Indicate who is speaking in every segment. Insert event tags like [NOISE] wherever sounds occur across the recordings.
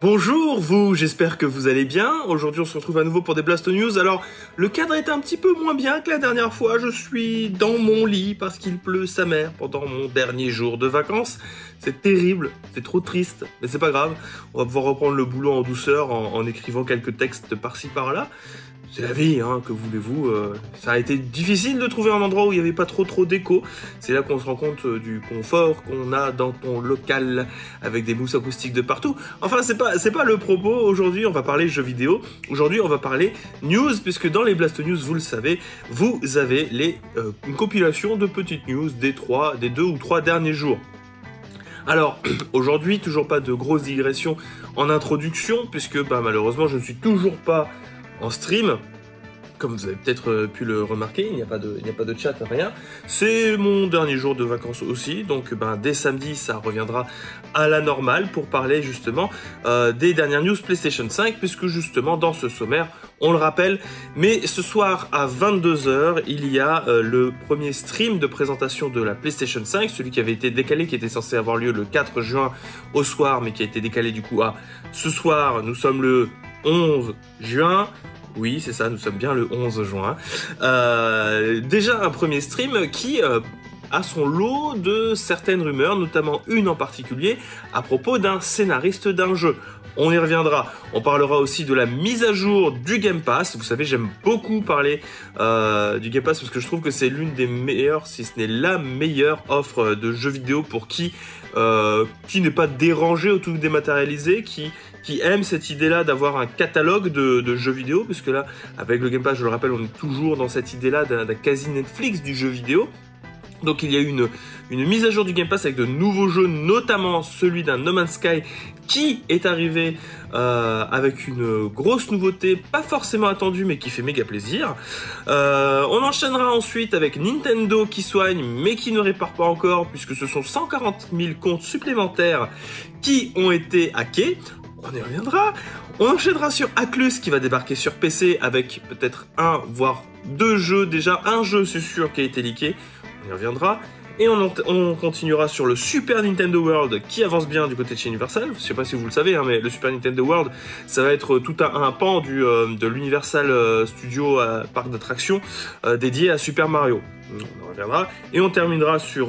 Speaker 1: Bonjour vous, j'espère que vous allez bien. Aujourd'hui on se retrouve à nouveau pour des Blast News. Alors le cadre est un petit peu moins bien que la dernière fois. Je suis dans mon lit parce qu'il pleut sa mère pendant mon dernier jour de vacances. C'est terrible, c'est trop triste, mais c'est pas grave. On va pouvoir reprendre le boulot en douceur en, en écrivant quelques textes par-ci par-là c'est la vie, hein, que voulez-vous. Euh, ça a été difficile de trouver un endroit où il n'y avait pas trop trop d'écho. C'est là qu'on se rend compte euh, du confort qu'on a dans ton local avec des mousses acoustiques de partout. Enfin, c'est pas c'est pas le propos. Aujourd'hui, on va parler jeux vidéo. Aujourd'hui, on va parler news puisque dans les Blast News, vous le savez, vous avez les euh, une compilation de petites news des trois, des deux ou trois derniers jours. Alors, [CLEARS THROAT] aujourd'hui, toujours pas de grosses digressions en introduction, puisque bah, malheureusement, je ne suis toujours pas en stream. Comme vous avez peut-être euh, pu le remarquer, il n'y a pas de, chat, rien. C'est mon dernier jour de vacances aussi, donc ben dès samedi ça reviendra à la normale pour parler justement euh, des dernières news PlayStation 5, puisque justement dans ce sommaire, on le rappelle, mais ce soir à 22h, il y a euh, le premier stream de présentation de la PlayStation 5, celui qui avait été décalé, qui était censé avoir lieu le 4 juin au soir, mais qui a été décalé du coup à ce soir. Nous sommes le 11 juin. Oui, c'est ça, nous sommes bien le 11 juin. Euh, déjà un premier stream qui euh, a son lot de certaines rumeurs, notamment une en particulier à propos d'un scénariste d'un jeu. On y reviendra. On parlera aussi de la mise à jour du Game Pass. Vous savez, j'aime beaucoup parler euh, du Game Pass parce que je trouve que c'est l'une des meilleures, si ce n'est la meilleure offre de jeux vidéo pour qui qui n'est pas dérangé ou tout dématérialisé, qui qui aime cette idée-là d'avoir un catalogue de, jeux vidéo, puisque là, avec le Game Pass, je le rappelle, on est toujours dans cette idée-là d'un quasi Netflix du jeu vidéo. Donc il y a eu une, une mise à jour du Game Pass avec de nouveaux jeux, notamment celui d'un No Man's Sky qui est arrivé euh, avec une grosse nouveauté, pas forcément attendue mais qui fait méga plaisir. Euh, on enchaînera ensuite avec Nintendo qui soigne mais qui ne répare pas encore puisque ce sont 140 000 comptes supplémentaires qui ont été hackés. On y reviendra. On enchaînera sur Atlus qui va débarquer sur PC avec peut-être un voire deux jeux. Déjà un jeu c'est sûr qui a été leaké on y reviendra. Et on, on, continuera sur le Super Nintendo World qui avance bien du côté de chez Universal. Je sais pas si vous le savez, hein, mais le Super Nintendo World, ça va être tout un, pan du, euh, de l'Universal euh, Studio euh, parc d'attractions euh, dédié à Super Mario. On en reviendra. Et on terminera sur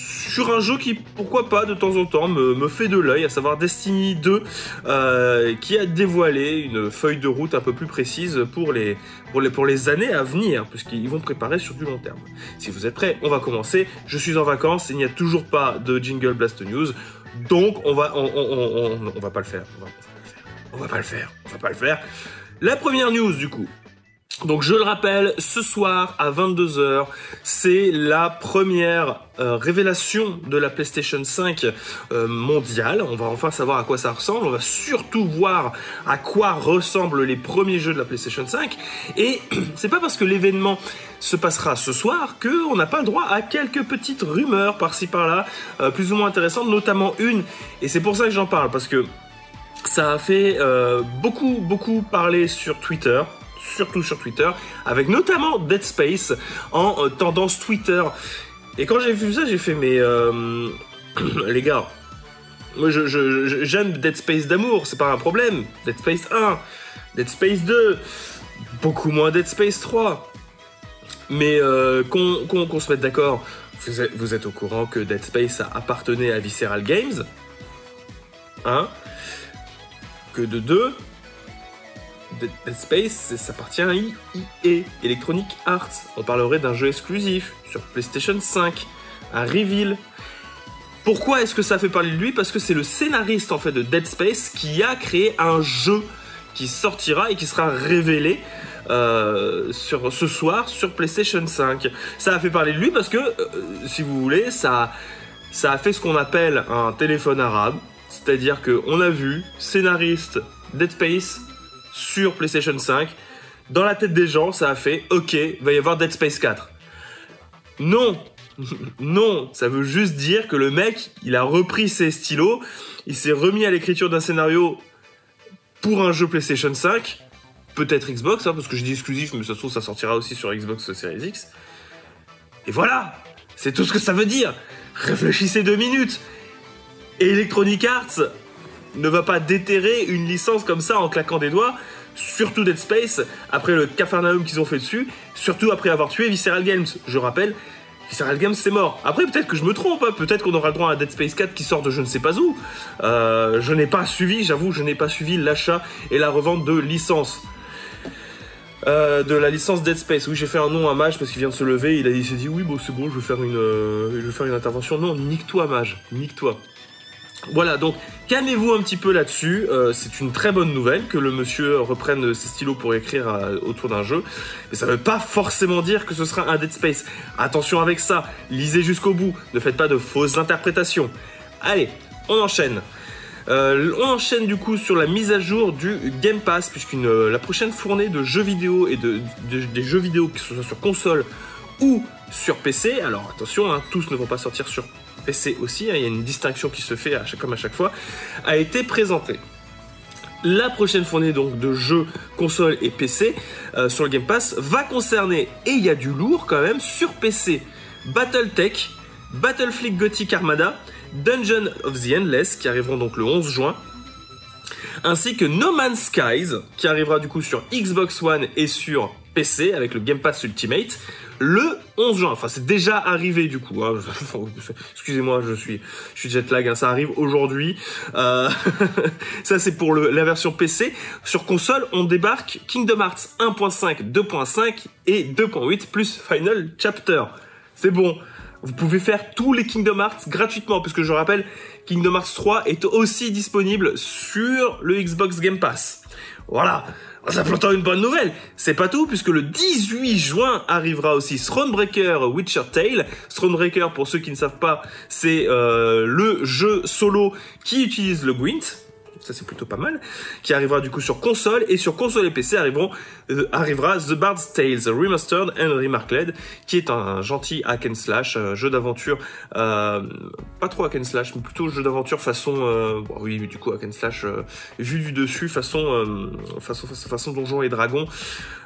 Speaker 1: sur un jeu qui, pourquoi pas, de temps en temps, me, fait de l'œil, à savoir Destiny 2, euh, qui a dévoilé une feuille de route un peu plus précise pour les, pour les, pour les années à venir, puisqu'ils vont préparer sur du long terme. Si vous êtes prêts, on va commencer. Je suis en vacances, il n'y a toujours pas de Jingle Blast News, donc on va, on, on, on, on va pas le faire. On va, on va pas le faire. On va pas le faire. La première news, du coup, donc je le rappelle, ce soir à 22h, c'est la première euh, révélation de la PlayStation 5 euh, mondiale. On va enfin savoir à quoi ça ressemble. On va surtout voir à quoi ressemblent les premiers jeux de la PlayStation 5. Et [CLEARS THROAT] c'est pas parce que l'événement se passera ce soir que on n'a pas le droit à quelques petites rumeurs par-ci par-là, euh, plus ou moins intéressantes, notamment une. Et c'est pour ça que j'en parle parce que ça a fait beaucoup beaucoup parler sur Twitter surtout sur Twitter, avec notamment Dead Space en euh, tendance Twitter. Et quand j'ai vu ça, j'ai fait, mais euh, [CLEARS THROAT] les gars, moi je, je, j'aime Dead Space d'amour, c'est pas un problème. Dead Space 1, Dead Space 2, beaucoup moins Dead Space 3. Mais euh, qu'on se mette d'accord, vous êtes, vous êtes au courant que Dead Space appartenait à Visceral Games Hein Que de deux, Dead Space, ça appartient à EA, Electronic Arts. On parlerait d'un jeu exclusif sur PlayStation 5, un reveal. Pourquoi est-ce que ça fait parler de lui? Parce que c'est le scénariste en fait de Dead Space qui a créé un jeu qui sortira et qui sera révélé euh, sur ce soir sur PlayStation 5. Ça a fait parler de lui parce que, euh, si vous voulez, ça, ça a fait ce qu'on appelle un téléphone arabe. C'est-à-dire qu'on a vu scénariste Dead Space sur PlayStation 5. Dans la tête des gens, ça a fait OK, va y avoir Dead Space 4. Non, [LAUGHS] non, ça veut juste dire que le mec, il a repris ses stylos, il s'est remis à l'écriture d'un scénario pour un jeu PlayStation 5, peut-être Xbox, hein, parce que je dis exclusif, mais ça se trouve ça sortira aussi sur Xbox Series X. Et voilà, c'est tout ce que ça veut dire. Réfléchissez deux minutes. Electronic Arts ne va pas déterrer une licence comme ça en claquant des doigts, surtout Dead Space, après le cafarnaum qu'ils ont fait dessus, surtout après avoir tué Visceral Games. Je rappelle, Visceral Games c'est mort. Après peut-être que je me trompe, hein. peut-être qu'on aura le droit à Dead Space 4 qui sort de je ne sais pas où. Euh, je n'ai pas suivi, j'avoue, je n'ai pas suivi l'achat et la revente de licences. Euh, de la licence Dead Space. Oui, j'ai fait un nom à Mage parce qu'il vient de se lever. Il, a, s'est dit oui, c'est bon, je vais faire une, euh, faire une intervention. Non, nique-toi, Mage, nique-toi. Voilà, donc calmez-vous un petit peu là-dessus. Euh, c'est une très bonne nouvelle que le monsieur reprenne ses stylos pour écrire euh, autour d'un jeu. Mais ça ne veut pas forcément dire que ce sera un Dead Space. Attention avec ça, lisez jusqu'au bout, ne faites pas de fausses interprétations. Allez, on enchaîne. Euh, on enchaîne du coup sur la mise à jour du Game Pass, puisque la prochaine fournée de jeux vidéo et de, des jeux vidéo, que ce soit sur console ou sur PC, alors attention, hein, tous ne vont pas sortir sur PC aussi, hein, il y a une distinction qui se fait à chaque, comme à chaque fois, a été présentée. La prochaine fournée donc de jeux console et PC euh, sur le Game Pass va concerner, et il y a du lourd quand même, sur PC, Battletech, Battlefleet Gothic Armada, Dungeon of the Endless, qui arriveront donc le 11 juin, ainsi que No Man's Skies, qui arrivera du coup sur Xbox One et sur PC avec le Game Pass Ultimate le 11 juin. Enfin, c'est déjà arrivé du coup. Hein. [LAUGHS] Excusez-moi, je suis, je suis jet lag. Hein. Ça arrive aujourd'hui. Euh... [LAUGHS] ça, c'est pour la version PC. Sur console, on débarque Kingdom Hearts 1.5, 2.5 et 2.8 plus Final Chapter. C'est bon. Vous pouvez faire tous les Kingdom Hearts gratuitement, puisque je rappelle, Kingdom Hearts 3 est aussi disponible sur le Xbox Game Pass. Voilà. Ça pourtant une bonne nouvelle. C'est pas tout, puisque le 18 juin arrivera aussi Thronebreaker Witcher Tale. Thronebreaker, pour ceux qui ne savent pas, c'est euh, le jeu solo qui utilise le Gwent ça c'est plutôt pas mal, qui arrivera du coup sur console, et sur console et PC arriveront, euh, arrivera The Bard's Tales Remastered and Remarked, qui est un, gentil hack and slash, euh, jeu d'aventure, euh, pas trop hack and slash, mais plutôt jeu d'aventure façon, oui, du coup hack and slash, vu du dessus, façon, façon, façon, façon Donjons et Dragons,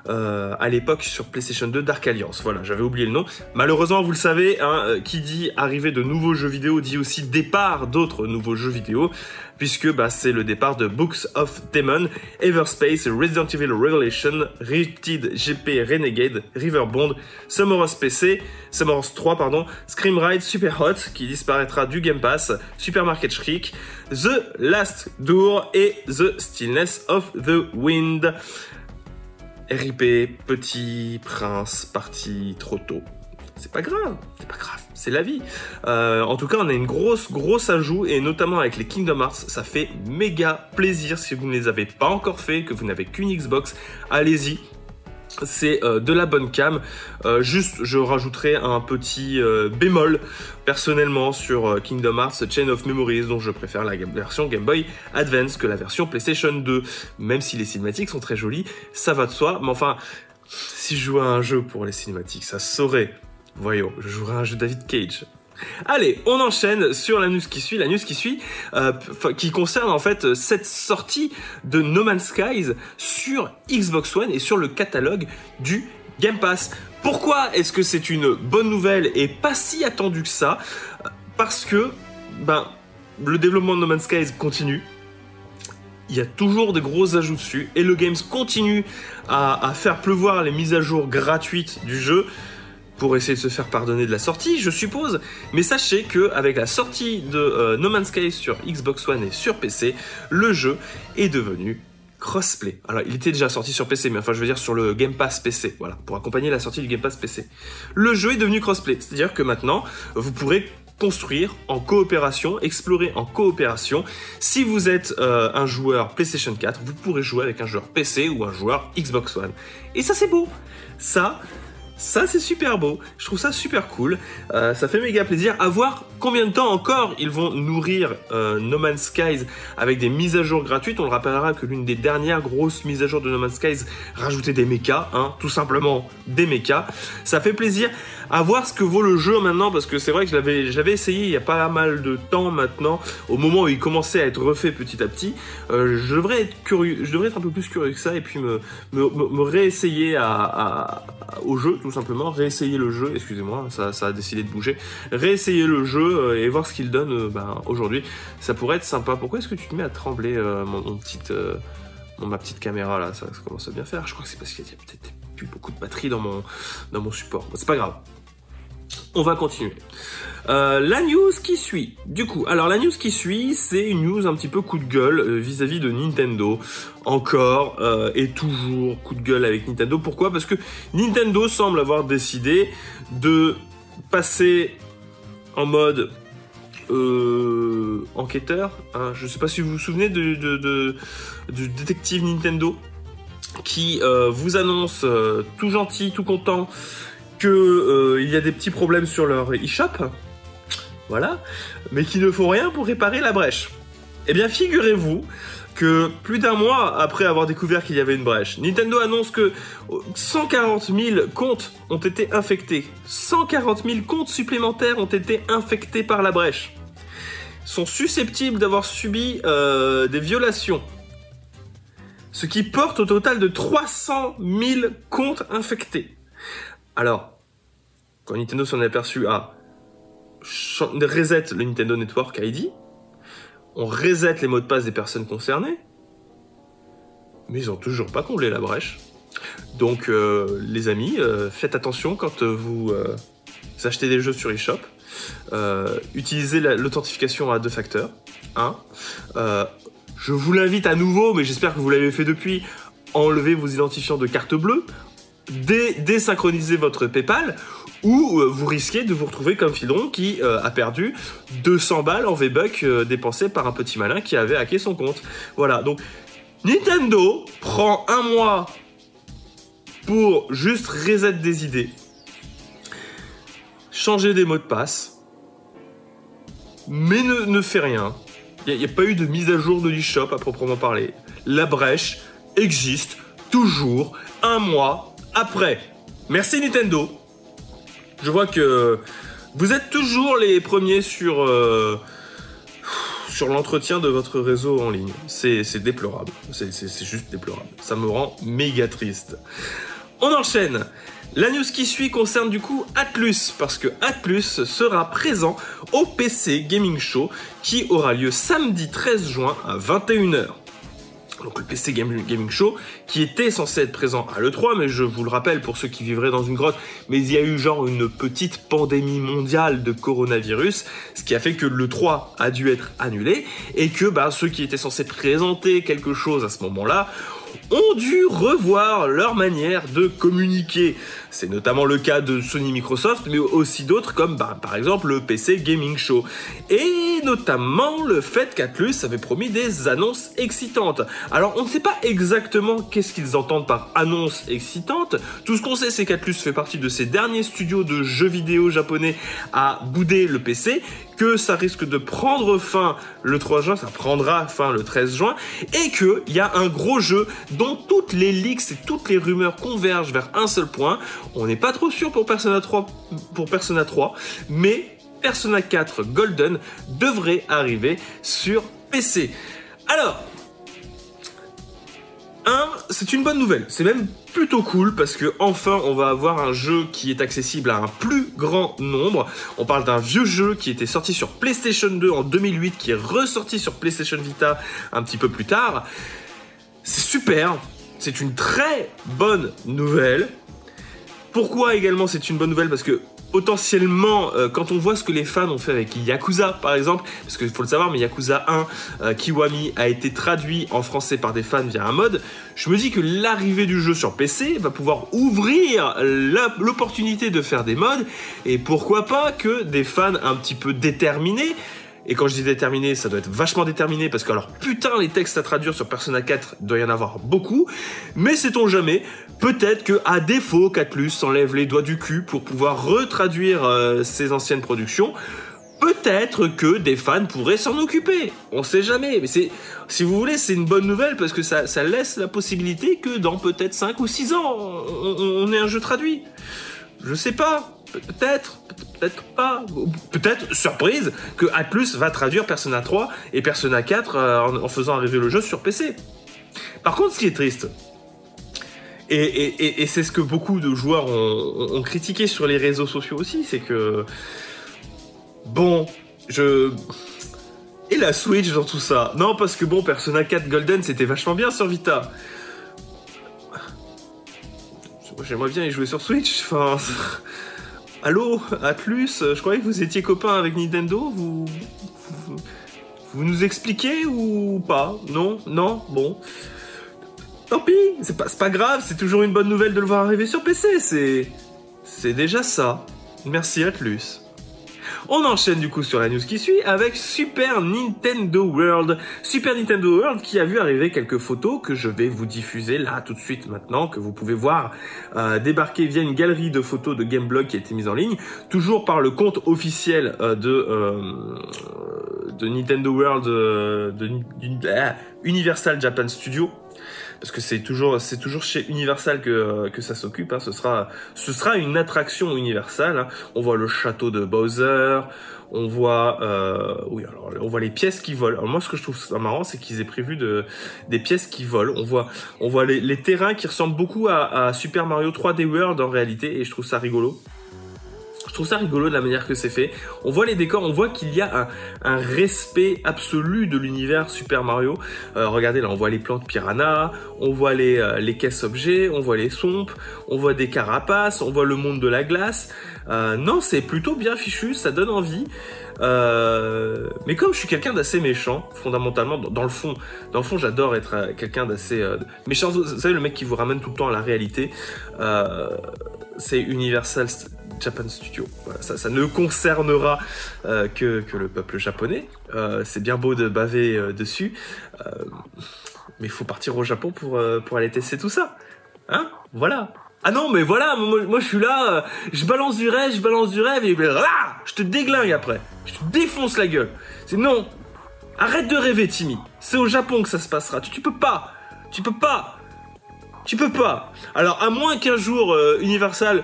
Speaker 1: à l'époque sur PlayStation 2 Dark Alliance. Voilà, j'avais oublié le nom. Malheureusement, vous le savez, hein, qui dit arrivée de nouveaux jeux vidéo dit aussi départ d'autres nouveaux jeux vidéo puisque bah, c'est le départ de Books of Demon, Everspace, Resident Evil Revelation, Riptide GP Renegade, Riverbond, Summerhouse PC, Summerhouse 3, pardon, Scream Ride Super Hot, qui disparaîtra du Game Pass, Supermarket Shriek, The Last Door et The Stillness of the Wind. RIP, Petit Prince, parti trop tôt. C'est pas grave, c'est pas grave c'est la vie. Euh, en tout cas, on a une grosse, grosse ajout, et notamment avec les Kingdom Hearts, ça fait méga plaisir si vous ne les avez pas encore fait, que vous n'avez qu'une Xbox, allez-y, c'est euh, de la bonne cam. Euh, juste, je rajouterai un petit bémol personnellement sur Kingdom Hearts Chain of Memories, dont je préfère la version Game Boy Advance que la version PlayStation 2. Même si les cinématiques sont très jolies, ça va de soi. Mais enfin, si je jouais à un jeu pour les cinématiques, ça saurait Voyons, je jouerai un jeu David Cage. Allez, on enchaîne sur la news qui suit. La news qui suit, euh, qui concerne en fait cette sortie de No Man's Skies sur Xbox One et sur le catalogue du Game Pass. Pourquoi est-ce que c'est une bonne nouvelle et pas si attendue que ça? Parce que, ben, le développement de No Man's Skies continue. Il y a toujours des gros ajouts dessus et le Games continue à faire pleuvoir les mises à jour gratuites du jeu pour essayer de se faire pardonner de la sortie, je suppose. Mais sachez que avec la sortie de euh, No Man's Sky sur Xbox One et sur PC, le jeu est devenu crossplay. Alors, il était déjà sorti sur PC, mais enfin, je veux dire sur le Game Pass PC, voilà, pour accompagner la sortie du Game Pass PC. Le jeu est devenu crossplay, c'est-à-dire que maintenant, vous pourrez construire en coopération, explorer en coopération. Si vous êtes euh, un joueur PlayStation 4, vous pourrez jouer avec un joueur PC ou un joueur Xbox One. Et ça, c'est beau. Ça, ça, c'est super beau. Je trouve ça super cool. Euh, ça fait méga plaisir. À voir combien de temps encore ils vont nourrir euh, No Man's Skies avec des mises à jour gratuites? On le rappellera que l'une des dernières grosses mises à jour de No Man's Skies rajoutait des mechas, hein, tout simplement des mechas. Ça fait plaisir à voir ce que vaut le jeu maintenant parce que c'est vrai que j'avais j'avais essayé il y a pas mal de temps maintenant au moment où il commençait à être refait petit à petit euh, je devrais être curieux je devrais être un peu plus curieux que ça et puis me réessayer au jeu tout simplement réessayer le jeu excusez-moi ça a décidé de bouger réessayer le jeu euh, et voir ce qu'il donne euh, ben, aujourd'hui. Ça pourrait être sympa. Pourquoi est-ce que tu te mets à trembler, euh, mon, mon petite, ma petite caméra là? Ça, commence à bien faire. Je crois que c'est parce qu'il y a peut-être plus beaucoup de batterie dans mon, dans mon support. C'est pas grave. On va continuer. La news qui suit. Du coup, alors la news qui suit, c'est une news un petit peu coup de gueule vis-à-vis de Nintendo. Encore et toujours coup de gueule avec Nintendo. Pourquoi? Parce que Nintendo semble avoir décidé de passer en mode euh, enquêteur. hein. Je sais pas si vous vous souvenez de, du détective Nintendo qui euh, vous annonce euh, tout gentil, tout content que il y a des petits problèmes sur leur eShop. Voilà, mais qui ne font rien pour réparer la brèche. Eh bien, figurez-vous que plus d'un mois après avoir découvert qu'il y avait une brèche, Nintendo annonce que 140 000 comptes ont été infectés. 140 000 comptes supplémentaires ont été infectés par la brèche. Sont susceptibles d'avoir subi euh, des violations. Ce qui porte au total de 300 000 comptes infectés. Alors, quand Nintendo s'en est aperçu à reset le Nintendo Network ID, on reset les mots de passe des personnes concernées, mais ils ont toujours pas comblé la brèche. Donc, euh, les amis, euh, faites attention quand euh, vous, achetez des jeux sur eShop. Utilisez la- l'authentification à deux facteurs. Euh, je vous l'invite à nouveau, mais j'espère que vous l'avez fait depuis. Enlevez vos identifiants de carte bleue, dé- désynchronisez votre PayPal, ou euh, vous risquez de vous retrouver comme Fidron qui euh, a perdu 200 balles en V-Bucks euh, dépensés par un petit malin qui avait hacké son compte. Voilà, donc Nintendo prend un mois pour juste reset des idées, changer des mots de passe, mais ne, ne fait rien. Il n'y a, pas eu de mise à jour de l'eShop à proprement parler. La brèche existe toujours un mois après. Merci Nintendo. Je vois que vous êtes toujours les premiers sur, euh, l'entretien de votre réseau en ligne. C'est déplorable. C'est juste déplorable. Ça me rend méga triste. On enchaîne. La news qui suit concerne du coup Atlus, parce que Atlus sera présent au PC Gaming Show qui aura lieu samedi 13 juin à 21h. Donc le PC Gaming Show qui était censé être présent à l'E3, mais je vous le rappelle pour ceux qui vivraient dans une grotte, mais il y a eu genre une petite pandémie mondiale de coronavirus, ce qui a fait que l'E3 a dû être annulé, et que bah, ceux qui étaient censés présenter quelque chose à ce moment-là ont dû revoir leur manière de communiquer. C'est notamment le cas de Sony Microsoft, mais aussi d'autres comme bah, par exemple le PC Gaming Show. Et notamment le fait qu'Atlus avait promis des annonces excitantes. Alors on ne sait pas exactement qu'est-ce qu'ils entendent par annonces excitantes. Tout ce qu'on sait c'est qu'Atlus fait partie de ces derniers studios de jeux vidéo japonais à bouder le PC, que ça risque de prendre fin le 3 juin, ça prendra fin le 13 juin, et qu'il y a un gros jeu dont toutes les leaks et toutes les rumeurs convergent vers un seul point. On n'est pas trop sûr pour Persona 3, pour Persona 3 mais Persona 4 Golden devrait arriver sur PC. Alors, un, c'est une bonne nouvelle. C'est même plutôt cool parce que enfin on va avoir un jeu qui est accessible à un plus grand nombre. On parle d'un vieux jeu qui était sorti sur PlayStation 2 en 2008, qui est ressorti sur PlayStation Vita un petit peu plus tard. C'est super. C'est une très bonne nouvelle. Pourquoi également c'est une bonne nouvelle? Parce que potentiellement, euh, quand on voit ce que les fans ont fait avec Yakuza, par exemple, parce qu'il faut le savoir, mais Yakuza 1, euh, Kiwami, a été traduit en français par des fans via un mode, je me dis que l'arrivée du jeu sur PC va pouvoir ouvrir l'opportunité de faire des modes, et pourquoi pas que des fans un petit peu déterminés et quand je dis déterminé, ça doit être vachement déterminé parce que alors putain les textes à traduire sur Persona 4 il doit y en avoir beaucoup, mais sait-on jamais, peut-être que à défaut qu'Atlus s'enlève les doigts du cul pour pouvoir retraduire euh, ses anciennes productions, peut-être que des fans pourraient s'en occuper. On sait jamais, mais si vous voulez, c'est une bonne nouvelle parce que ça, laisse la possibilité que dans peut-être 5 ou 6 ans, on ait un jeu traduit. Je sais pas. Pe- Peut-être, peut- peut-être pas. Peut-être, surprise, que Atlus va traduire Persona 3 et Persona 4 euh, en, faisant arriver le jeu sur PC. Par contre, ce qui est triste, et, c'est ce que beaucoup de joueurs ont critiqué sur les réseaux sociaux aussi, c'est que Bon, je... Et la Switch dans tout ça? Non, parce que bon, Persona 4 Golden, c'était vachement bien sur Vita. J'aimerais bien y jouer sur Switch, enfin... [LAUGHS] Allô, Atlus, je croyais que vous étiez copain avec Nintendo, vous... vous... nous expliquez ou pas? Non? Non? Bon. Tant pis, c'est pas, pas grave, c'est toujours une bonne nouvelle de le voir arriver sur PC, c'est... C'est déjà ça. Merci Atlus. On enchaîne du coup sur la news qui suit avec Super Nintendo World. Super Nintendo World qui a vu arriver quelques photos que je vais vous diffuser là tout de suite maintenant, que vous pouvez voir euh, débarquer via une galerie de photos de Gameblog qui a été mise en ligne, toujours par le compte officiel euh, de, euh, de Nintendo World, de, Universal Japan Studio parce que c'est toujours c'est toujours chez Universal que, que ça s'occupe. Hein. Ce sera ce sera une attraction Universal. Hein. On voit le château de Bowser, on voit euh, oui alors on voit les pièces qui volent. Alors moi ce que je trouve marrant c'est qu'ils aient prévu de des pièces qui volent. On voit on voit les, les terrains qui ressemblent beaucoup à, à Super Mario 3D World en réalité et je trouve ça rigolo. Je trouve ça rigolo de la manière que c'est fait. On voit les décors, on voit qu'il y a un, respect absolu de l'univers Super Mario. Euh, regardez là, on voit les plantes piranha, on voit les, euh, les caisses objets, on voit les sompes, on voit des carapaces, on voit le monde de la glace. Euh, non, c'est plutôt bien fichu, ça donne envie. mais comme je suis quelqu'un d'assez méchant, fondamentalement, dans, le fond, dans le fond, j'adore être quelqu'un d'assez méchant. Vous savez, le mec qui vous ramène tout le temps à la réalité, c'est Universal Japan Studio. ça, ne concernera euh, que, le peuple japonais. Euh, c'est bien beau de baver euh, dessus, mais il faut partir au Japon pour, aller tester tout ça. Hein? Voilà. Ah non, mais voilà, moi, je suis là, je balance du rêve, je balance du rêve, et je te déglingue après. Je te défonce la gueule. C'est non. Arrête de rêver, Timmy. C'est au Japon que ça se passera. Tu, tu peux pas. Tu peux pas. Tu peux pas. Alors, à moins qu'un jour, Universal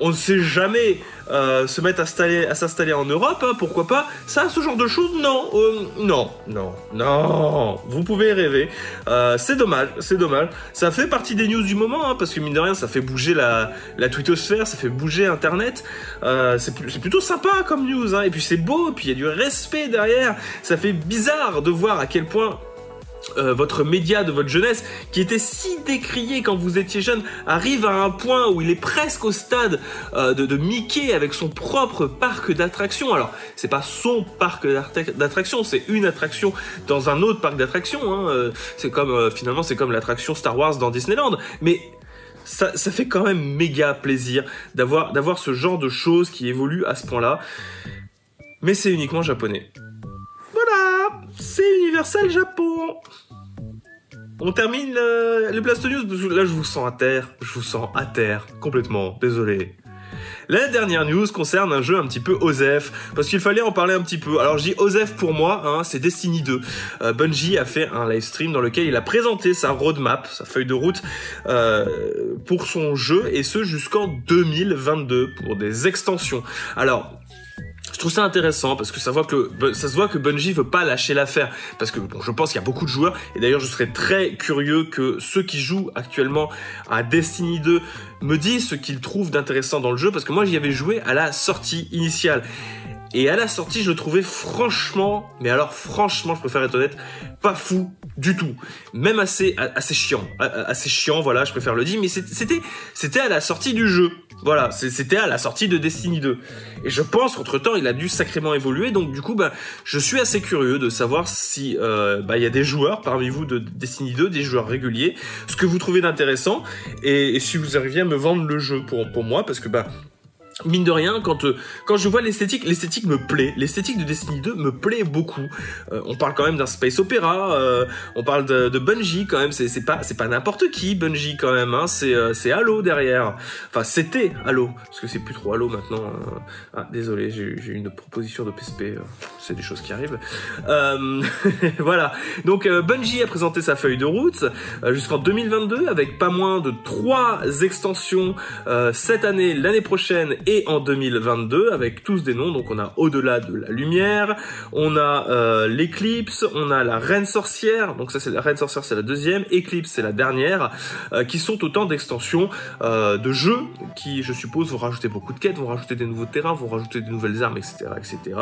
Speaker 1: on ne sait jamais euh, se mettre à, s'installer en Europe, hein, pourquoi pas Ça, ce genre de choses, non, euh, non, non, non. Vous pouvez rêver. Euh, c'est dommage, c'est dommage. Ça fait partie des news du moment, hein, parce que mine de rien, ça fait bouger la, la twittosphère, ça fait bouger Internet. c'est, plutôt sympa comme news, hein, et puis c'est beau, et puis il y a du respect derrière. Ça fait bizarre de voir à quel point euh, votre média de votre jeunesse, qui était si décrié quand vous étiez jeune, arrive à un point où il est presque au stade euh, de, Mickey avec son propre parc d'attractions. Alors, c'est pas son parc d'attractions, c'est une attraction dans un autre parc d'attractions. Hein. Euh, c'est comme finalement, c'est comme l'attraction Star Wars dans Disneyland, mais ça, ça fait quand même méga plaisir d'avoir d'avoir ce genre de choses qui évoluent à ce point-là. Mais c'est uniquement japonais. C'est Universal Japon. On termine le, le Blast News parce que là je vous sens à terre, je vous sens à terre complètement. Désolé. La dernière news concerne un jeu un petit peu OSEF, parce qu'il fallait en parler un petit peu. Alors je dis OSEF pour moi, hein, c'est Destiny 2. Euh, Bungie a fait un live stream dans lequel il a présenté sa roadmap, sa feuille de route euh, pour son jeu, et ce jusqu'en 2022 pour des extensions. Alors trouve ça intéressant parce que ça, voit que ça se voit que Bungie veut pas lâcher l'affaire parce que bon, je pense qu'il y a beaucoup de joueurs et d'ailleurs je serais très curieux que ceux qui jouent actuellement à Destiny 2 me disent ce qu'ils trouvent d'intéressant dans le jeu parce que moi j'y avais joué à la sortie initiale. Et à la sortie, je le trouvais franchement, mais alors franchement, je préfère être honnête, pas fou du tout. Même assez, assez chiant. Assez chiant, voilà, je préfère le dire, mais c'était, à la sortie du jeu. Voilà, c'était à la sortie de Destiny 2. Et je pense qu'entre temps, il a dû sacrément évoluer. Donc du coup, bah, je suis assez curieux de savoir si euh, bah, il y a des joueurs parmi vous de Destiny 2, des joueurs réguliers, ce que vous trouvez d'intéressant, et, si vous arriviez à me vendre le jeu pour, pour moi, parce que bah mine de rien, quand euh, quand je vois l'esthétique, l'esthétique me plaît. L'esthétique de Destiny 2 me plaît beaucoup. Euh, on parle quand même d'un space opéra. Euh, on parle de, Bungie quand même. C'est pas n'importe qui Bungie quand même. Hein. C'est Halo derrière. Enfin c'était Halo parce que c'est plus trop Halo maintenant. Ah désolé, j'ai une proposition de PSP. c'est des choses qui arrivent. [LAUGHS] voilà. Donc Bungie a présenté sa feuille de route jusqu'en 2022 avec pas moins de trois extensions cette année, l'année prochaine en 2022 avec tous des noms. Donc on a Au-delà de la lumière, on a euh, l'Éclipse, on a la Reine sorcière. Donc ça c'est la Reine sorcière, c'est la deuxième. Éclipse c'est la dernière, euh, qui sont autant d'extensions euh, de jeux qui, je suppose, vont rajouter beaucoup de quêtes, vont rajouter des nouveaux terrains, vont rajouter des nouvelles armes, etc., etc.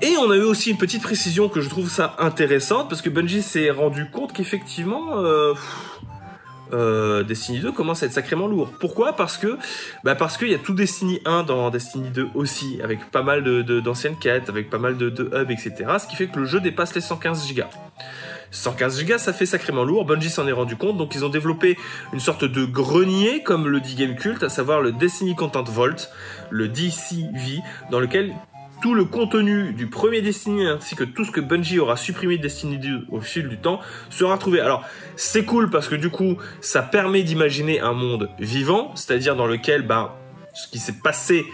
Speaker 1: Et on a eu aussi une petite précision que je trouve ça intéressante parce que Bungie s'est rendu compte qu'effectivement euh, euh, Destiny 2 commence à être sacrément lourd. Pourquoi? Parce que bah parce qu'il y a tout Destiny 1 dans Destiny 2 aussi, avec pas mal de, d'anciennes quêtes, avec pas mal de, hubs, etc. Ce qui fait que le jeu dépasse les 115 Go. 115 Go, ça fait sacrément lourd. Bungie s'en est rendu compte, donc ils ont développé une sorte de grenier, comme le dit Gamecult, à savoir le Destiny Content Vault, le DCV, dans lequel tout le contenu du premier Destiny ainsi que tout ce que Bungie aura supprimé de Destiny 2 au fil du temps sera retrouvé. Alors c'est cool parce que du coup ça permet d'imaginer un monde vivant, c'est-à-dire dans lequel ben, ce qui s'est passé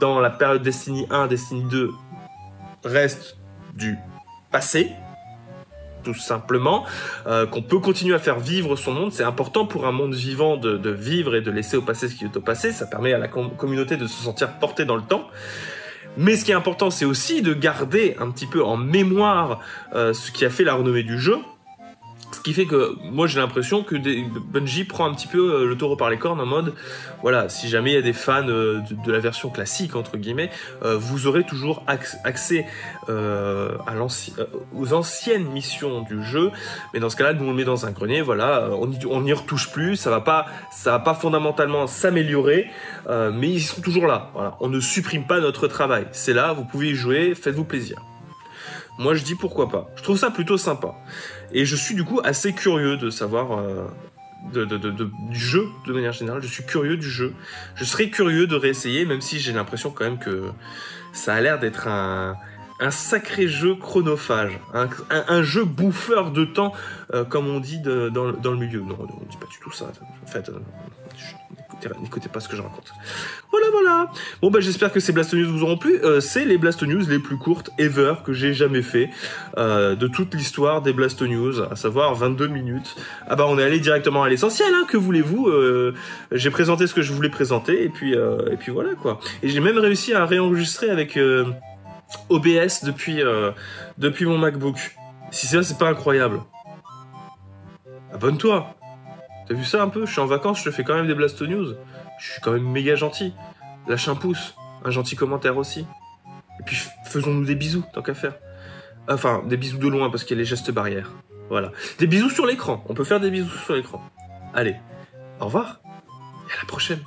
Speaker 1: dans la période Destiny 1, Destiny 2 reste du passé, tout simplement, euh, qu'on peut continuer à faire vivre son monde. C'est important pour un monde vivant de, vivre et de laisser au passé ce qui est au passé. Ça permet à la com communauté de se sentir portée dans le temps. Mais ce qui est important, c'est aussi de garder un petit peu en mémoire euh, ce qui a fait la renommée du jeu. Qui fait que moi j'ai l'impression que des, Bungie prend un petit peu euh, le taureau par les cornes en mode voilà si jamais il y a des fans euh, de, la version classique entre guillemets euh, vous aurez toujours accès aux anciennes missions du jeu. Mais dans ce cas-là nous on le met dans un grenier voilà on n'y retouche plus ça va pas ça va pas fondamentalement s'améliorer mais ils sont toujours là voilà. On ne supprime pas notre travail. C'est là vous pouvez y jouer faites-vous plaisir moi je dis pourquoi pas je trouve ça plutôt sympa et je suis du coup assez curieux de savoir euh, du jeu de manière générale. Je suis curieux du jeu. Je serais curieux de réessayer, même si j'ai l'impression quand même que ça a l'air d'être un, sacré jeu chronophage, un, jeu bouffeur de temps, euh, comme on dit dans, dans, le milieu. Non, on dit pas du tout ça. En fait, euh, n'écoutez pas ce que je raconte. Voilà, voilà. Bon, bah, j'espère que ces Blast News vous auront plu. Euh, c'est les Blast News les plus courtes ever que j'ai jamais fait euh, de toute l'histoire des Blast News, à savoir 22 minutes. Ah bah, on est allé directement à l'essentiel, hein, que voulez-vous euh, J'ai présenté ce que je voulais présenter, et puis, et puis voilà, quoi. Et j'ai même réussi à réenregistrer avec OBS depuis, depuis mon MacBook. Si ça, c'est pas incroyable. Abonne-toi T'as vu ça un peu? Je suis en vacances, je fais quand même des Blast News. Je suis quand même méga gentil. Lâche un pouce, un gentil commentaire aussi. Et puis faisons-nous des bisous, tant qu'à faire. Enfin, des bisous de loin parce qu'il y a les gestes barrières. Voilà. Des bisous sur l'écran. On peut faire des bisous sur l'écran. Allez, au revoir et à la prochaine.